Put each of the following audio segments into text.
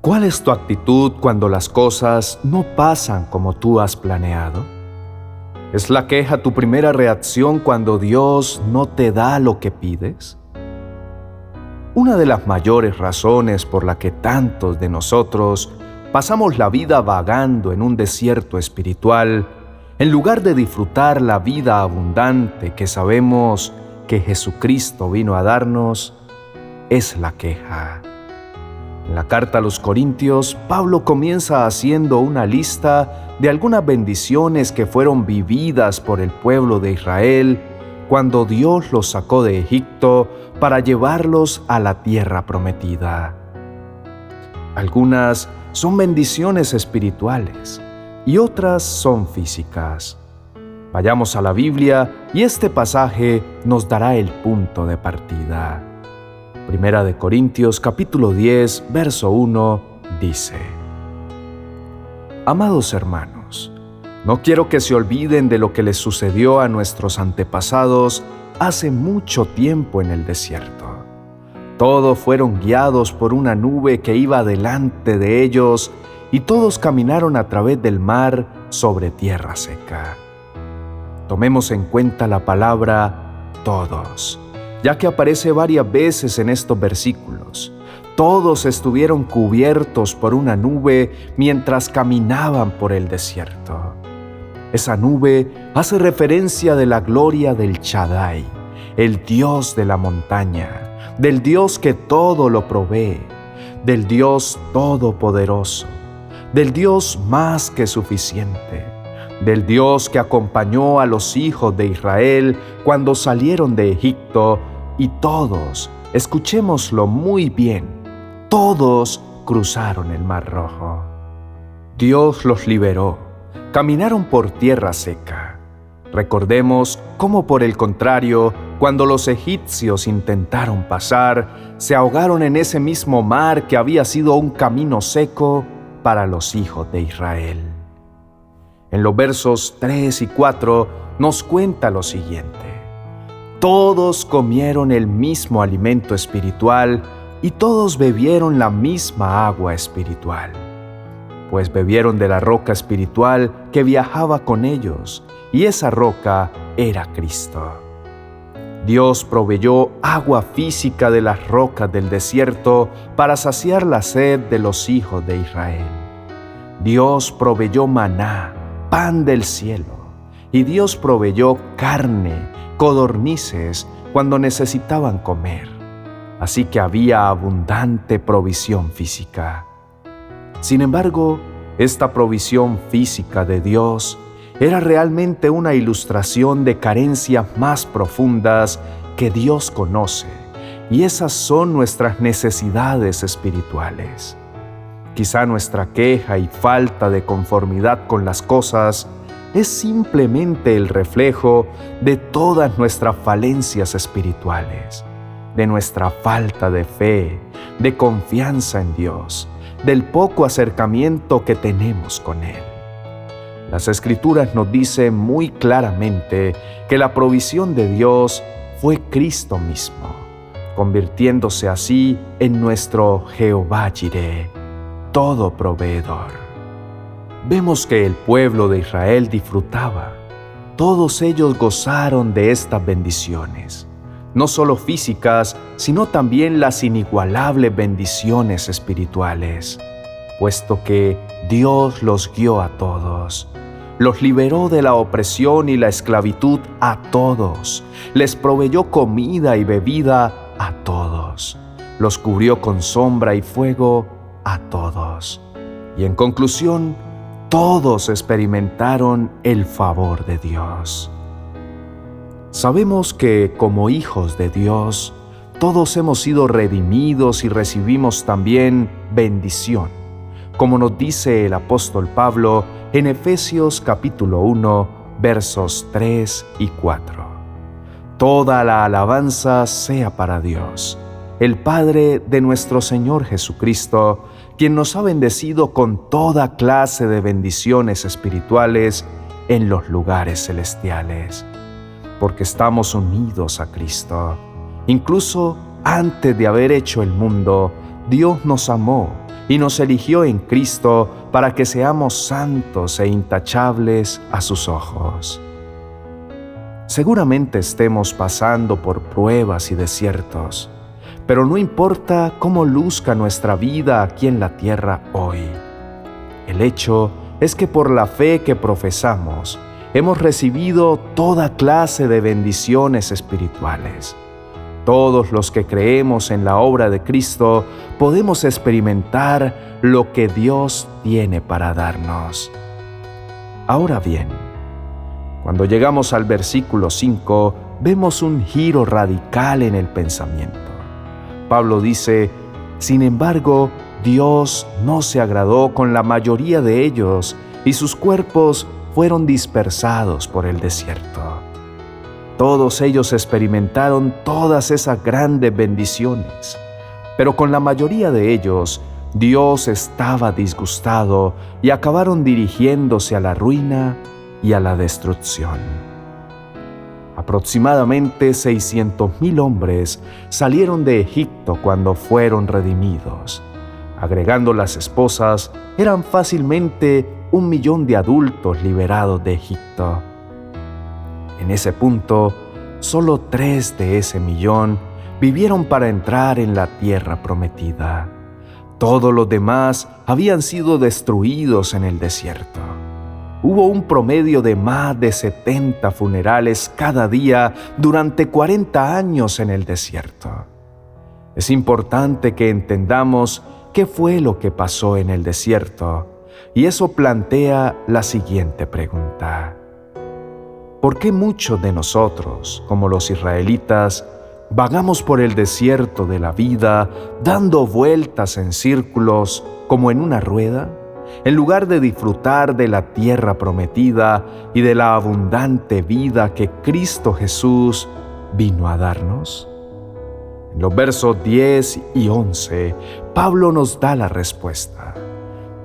¿Cuál es tu actitud cuando las cosas no pasan como tú has planeado? ¿Es la queja tu primera reacción cuando Dios no te da lo que pides? Una de las mayores razones por la que tantos de nosotros pasamos la vida vagando en un desierto espiritual, en lugar de disfrutar la vida abundante que sabemos que Jesucristo vino a darnos, es la queja. En la carta a los Corintios, Pablo comienza haciendo una lista de algunas bendiciones que fueron vividas por el pueblo de Israel cuando Dios los sacó de Egipto para llevarlos a la tierra prometida. Algunas son bendiciones espirituales y otras son físicas. Vayamos a la Biblia y este pasaje nos dará el punto de partida. Primera de Corintios capítulo 10, verso 1 dice, Amados hermanos, no quiero que se olviden de lo que les sucedió a nuestros antepasados hace mucho tiempo en el desierto. Todos fueron guiados por una nube que iba delante de ellos y todos caminaron a través del mar sobre tierra seca. Tomemos en cuenta la palabra todos ya que aparece varias veces en estos versículos. Todos estuvieron cubiertos por una nube mientras caminaban por el desierto. Esa nube hace referencia de la gloria del Chadai, el Dios de la montaña, del Dios que todo lo provee, del Dios todopoderoso, del Dios más que suficiente, del Dios que acompañó a los hijos de Israel cuando salieron de Egipto y todos, escuchémoslo muy bien, todos cruzaron el Mar Rojo. Dios los liberó, caminaron por tierra seca. Recordemos cómo por el contrario, cuando los egipcios intentaron pasar, se ahogaron en ese mismo mar que había sido un camino seco para los hijos de Israel. En los versos 3 y 4 nos cuenta lo siguiente. Todos comieron el mismo alimento espiritual y todos bebieron la misma agua espiritual, pues bebieron de la roca espiritual que viajaba con ellos, y esa roca era Cristo. Dios proveyó agua física de las rocas del desierto para saciar la sed de los hijos de Israel. Dios proveyó maná, pan del cielo, y Dios proveyó carne codornices cuando necesitaban comer, así que había abundante provisión física. Sin embargo, esta provisión física de Dios era realmente una ilustración de carencias más profundas que Dios conoce, y esas son nuestras necesidades espirituales. Quizá nuestra queja y falta de conformidad con las cosas es simplemente el reflejo de todas nuestras falencias espirituales, de nuestra falta de fe, de confianza en Dios, del poco acercamiento que tenemos con Él. Las escrituras nos dicen muy claramente que la provisión de Dios fue Cristo mismo, convirtiéndose así en nuestro Jehová Jireh, todo proveedor vemos que el pueblo de Israel disfrutaba. Todos ellos gozaron de estas bendiciones, no solo físicas, sino también las inigualables bendiciones espirituales, puesto que Dios los guió a todos. Los liberó de la opresión y la esclavitud a todos. Les proveyó comida y bebida a todos. Los cubrió con sombra y fuego a todos. Y en conclusión, todos experimentaron el favor de Dios. Sabemos que como hijos de Dios, todos hemos sido redimidos y recibimos también bendición, como nos dice el apóstol Pablo en Efesios capítulo 1, versos 3 y 4. Toda la alabanza sea para Dios, el Padre de nuestro Señor Jesucristo, quien nos ha bendecido con toda clase de bendiciones espirituales en los lugares celestiales, porque estamos unidos a Cristo. Incluso antes de haber hecho el mundo, Dios nos amó y nos eligió en Cristo para que seamos santos e intachables a sus ojos. Seguramente estemos pasando por pruebas y desiertos, pero no importa cómo luzca nuestra vida aquí en la tierra hoy. El hecho es que por la fe que profesamos, hemos recibido toda clase de bendiciones espirituales. Todos los que creemos en la obra de Cristo podemos experimentar lo que Dios tiene para darnos. Ahora bien, cuando llegamos al versículo 5, vemos un giro radical en el pensamiento. Pablo dice, sin embargo, Dios no se agradó con la mayoría de ellos y sus cuerpos fueron dispersados por el desierto. Todos ellos experimentaron todas esas grandes bendiciones, pero con la mayoría de ellos Dios estaba disgustado y acabaron dirigiéndose a la ruina y a la destrucción. Aproximadamente 600.000 hombres salieron de Egipto cuando fueron redimidos. Agregando las esposas, eran fácilmente un millón de adultos liberados de Egipto. En ese punto, solo tres de ese millón vivieron para entrar en la tierra prometida. Todos los demás habían sido destruidos en el desierto. Hubo un promedio de más de 70 funerales cada día durante 40 años en el desierto. Es importante que entendamos qué fue lo que pasó en el desierto y eso plantea la siguiente pregunta. ¿Por qué muchos de nosotros, como los israelitas, vagamos por el desierto de la vida dando vueltas en círculos como en una rueda, en lugar de disfrutar de la tierra prometida y de la abundante vida que Cristo Jesús vino a darnos? En los versos 10 y 11, Pablo nos da la respuesta.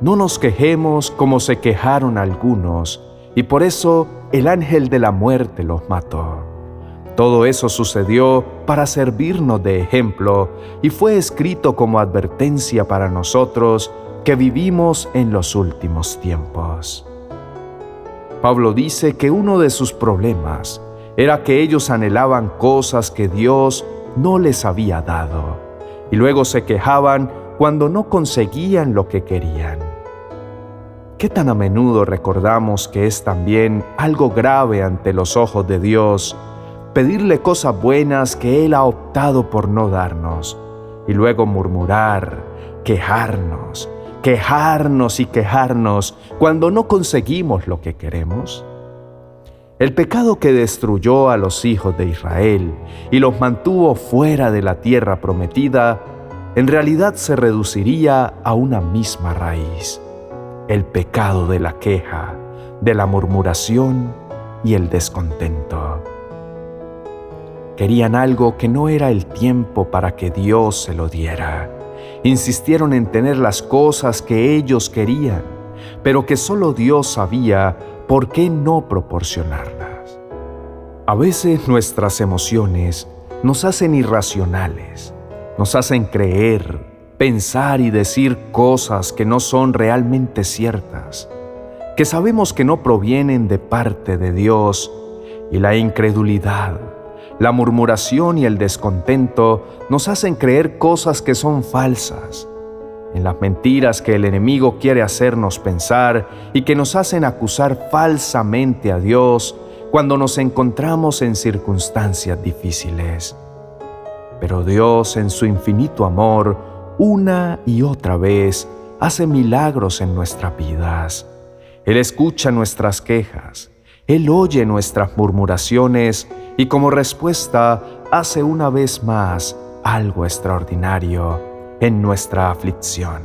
No nos quejemos como se quejaron algunos, y por eso el ángel de la muerte los mató. Todo eso sucedió para servirnos de ejemplo y fue escrito como advertencia para nosotros que vivimos en los últimos tiempos. Pablo dice que uno de sus problemas era que ellos anhelaban cosas que Dios no les había dado y luego se quejaban cuando no conseguían lo que querían. ¿Qué tan a menudo recordamos que es también algo grave ante los ojos de Dios pedirle cosas buenas que Él ha optado por no darnos y luego murmurar, quejarnos, quejarnos y quejarnos cuando no conseguimos lo que queremos? El pecado que destruyó a los hijos de Israel y los mantuvo fuera de la tierra prometida, en realidad se reduciría a una misma raíz el pecado de la queja, de la murmuración y el descontento. Querían algo que no era el tiempo para que Dios se lo diera. Insistieron en tener las cosas que ellos querían, pero que solo Dios sabía por qué no proporcionarlas. A veces nuestras emociones nos hacen irracionales, nos hacen creer pensar y decir cosas que no son realmente ciertas, que sabemos que no provienen de parte de Dios, y la incredulidad, la murmuración y el descontento nos hacen creer cosas que son falsas, en las mentiras que el enemigo quiere hacernos pensar y que nos hacen acusar falsamente a Dios cuando nos encontramos en circunstancias difíciles. Pero Dios en su infinito amor una y otra vez hace milagros en nuestras vidas. Él escucha nuestras quejas, Él oye nuestras murmuraciones y como respuesta hace una vez más algo extraordinario en nuestra aflicción.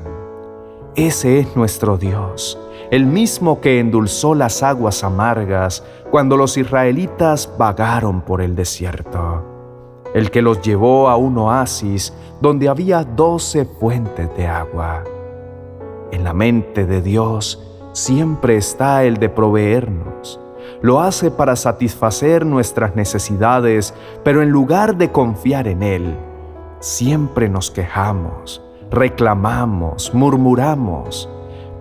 Ese es nuestro Dios, el mismo que endulzó las aguas amargas cuando los israelitas vagaron por el desierto el que los llevó a un oasis donde había doce fuentes de agua. En la mente de Dios siempre está el de proveernos. Lo hace para satisfacer nuestras necesidades, pero en lugar de confiar en Él, siempre nos quejamos, reclamamos, murmuramos,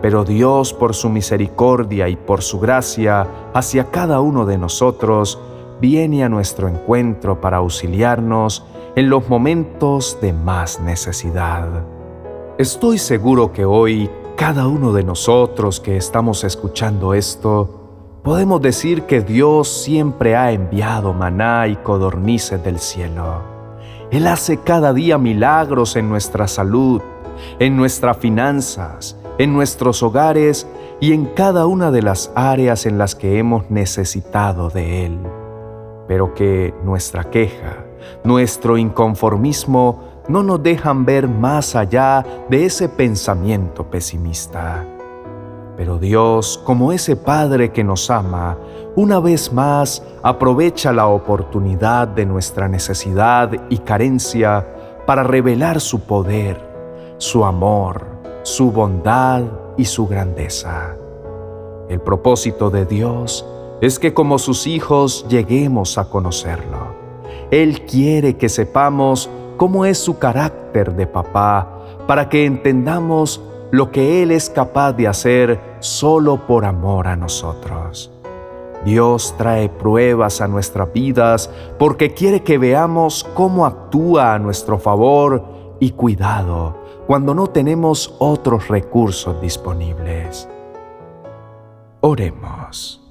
pero Dios por su misericordia y por su gracia hacia cada uno de nosotros, viene a nuestro encuentro para auxiliarnos en los momentos de más necesidad. Estoy seguro que hoy cada uno de nosotros que estamos escuchando esto, podemos decir que Dios siempre ha enviado maná y codornices del cielo. Él hace cada día milagros en nuestra salud, en nuestras finanzas, en nuestros hogares y en cada una de las áreas en las que hemos necesitado de Él. Pero que nuestra queja, nuestro inconformismo no nos dejan ver más allá de ese pensamiento pesimista. Pero Dios, como ese Padre que nos ama, una vez más aprovecha la oportunidad de nuestra necesidad y carencia para revelar su poder, su amor, su bondad y su grandeza. El propósito de Dios es que como sus hijos lleguemos a conocerlo. Él quiere que sepamos cómo es su carácter de papá para que entendamos lo que Él es capaz de hacer solo por amor a nosotros. Dios trae pruebas a nuestras vidas porque quiere que veamos cómo actúa a nuestro favor y cuidado cuando no tenemos otros recursos disponibles. Oremos.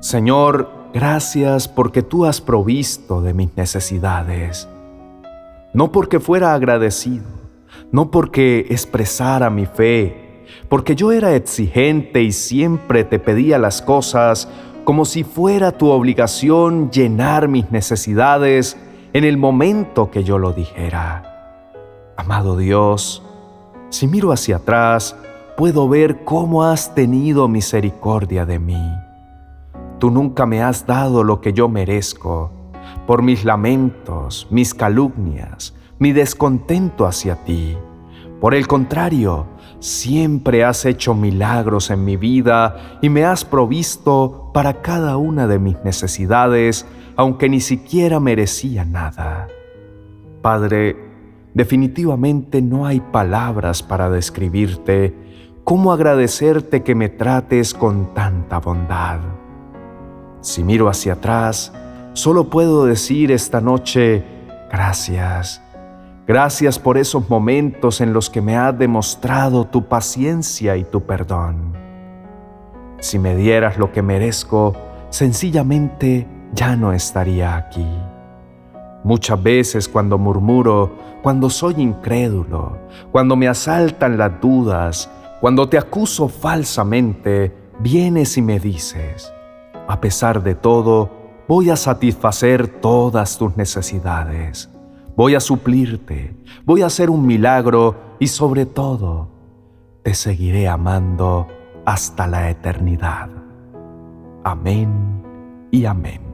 Señor, gracias porque tú has provisto de mis necesidades. No porque fuera agradecido, no porque expresara mi fe, porque yo era exigente y siempre te pedía las cosas como si fuera tu obligación llenar mis necesidades en el momento que yo lo dijera. Amado Dios, si miro hacia atrás, puedo ver cómo has tenido misericordia de mí. Tú nunca me has dado lo que yo merezco por mis lamentos, mis calumnias, mi descontento hacia ti. Por el contrario, siempre has hecho milagros en mi vida y me has provisto para cada una de mis necesidades, aunque ni siquiera merecía nada. Padre, definitivamente no hay palabras para describirte cómo agradecerte que me trates con tanta bondad. Si miro hacia atrás, solo puedo decir esta noche, gracias Gracias por esos momentos en los que me has demostrado tu paciencia y tu perdón. Si me dieras lo que merezco, sencillamente ya no estaría aquí. Muchas veces cuando murmuro, cuando soy incrédulo, cuando me asaltan las dudas, cuando te acuso falsamente, vienes y me dices, a pesar de todo, voy a satisfacer todas tus necesidades voy a suplirte, voy a hacer un milagro y sobre todo, te seguiré amando hasta la eternidad. Amén y amén.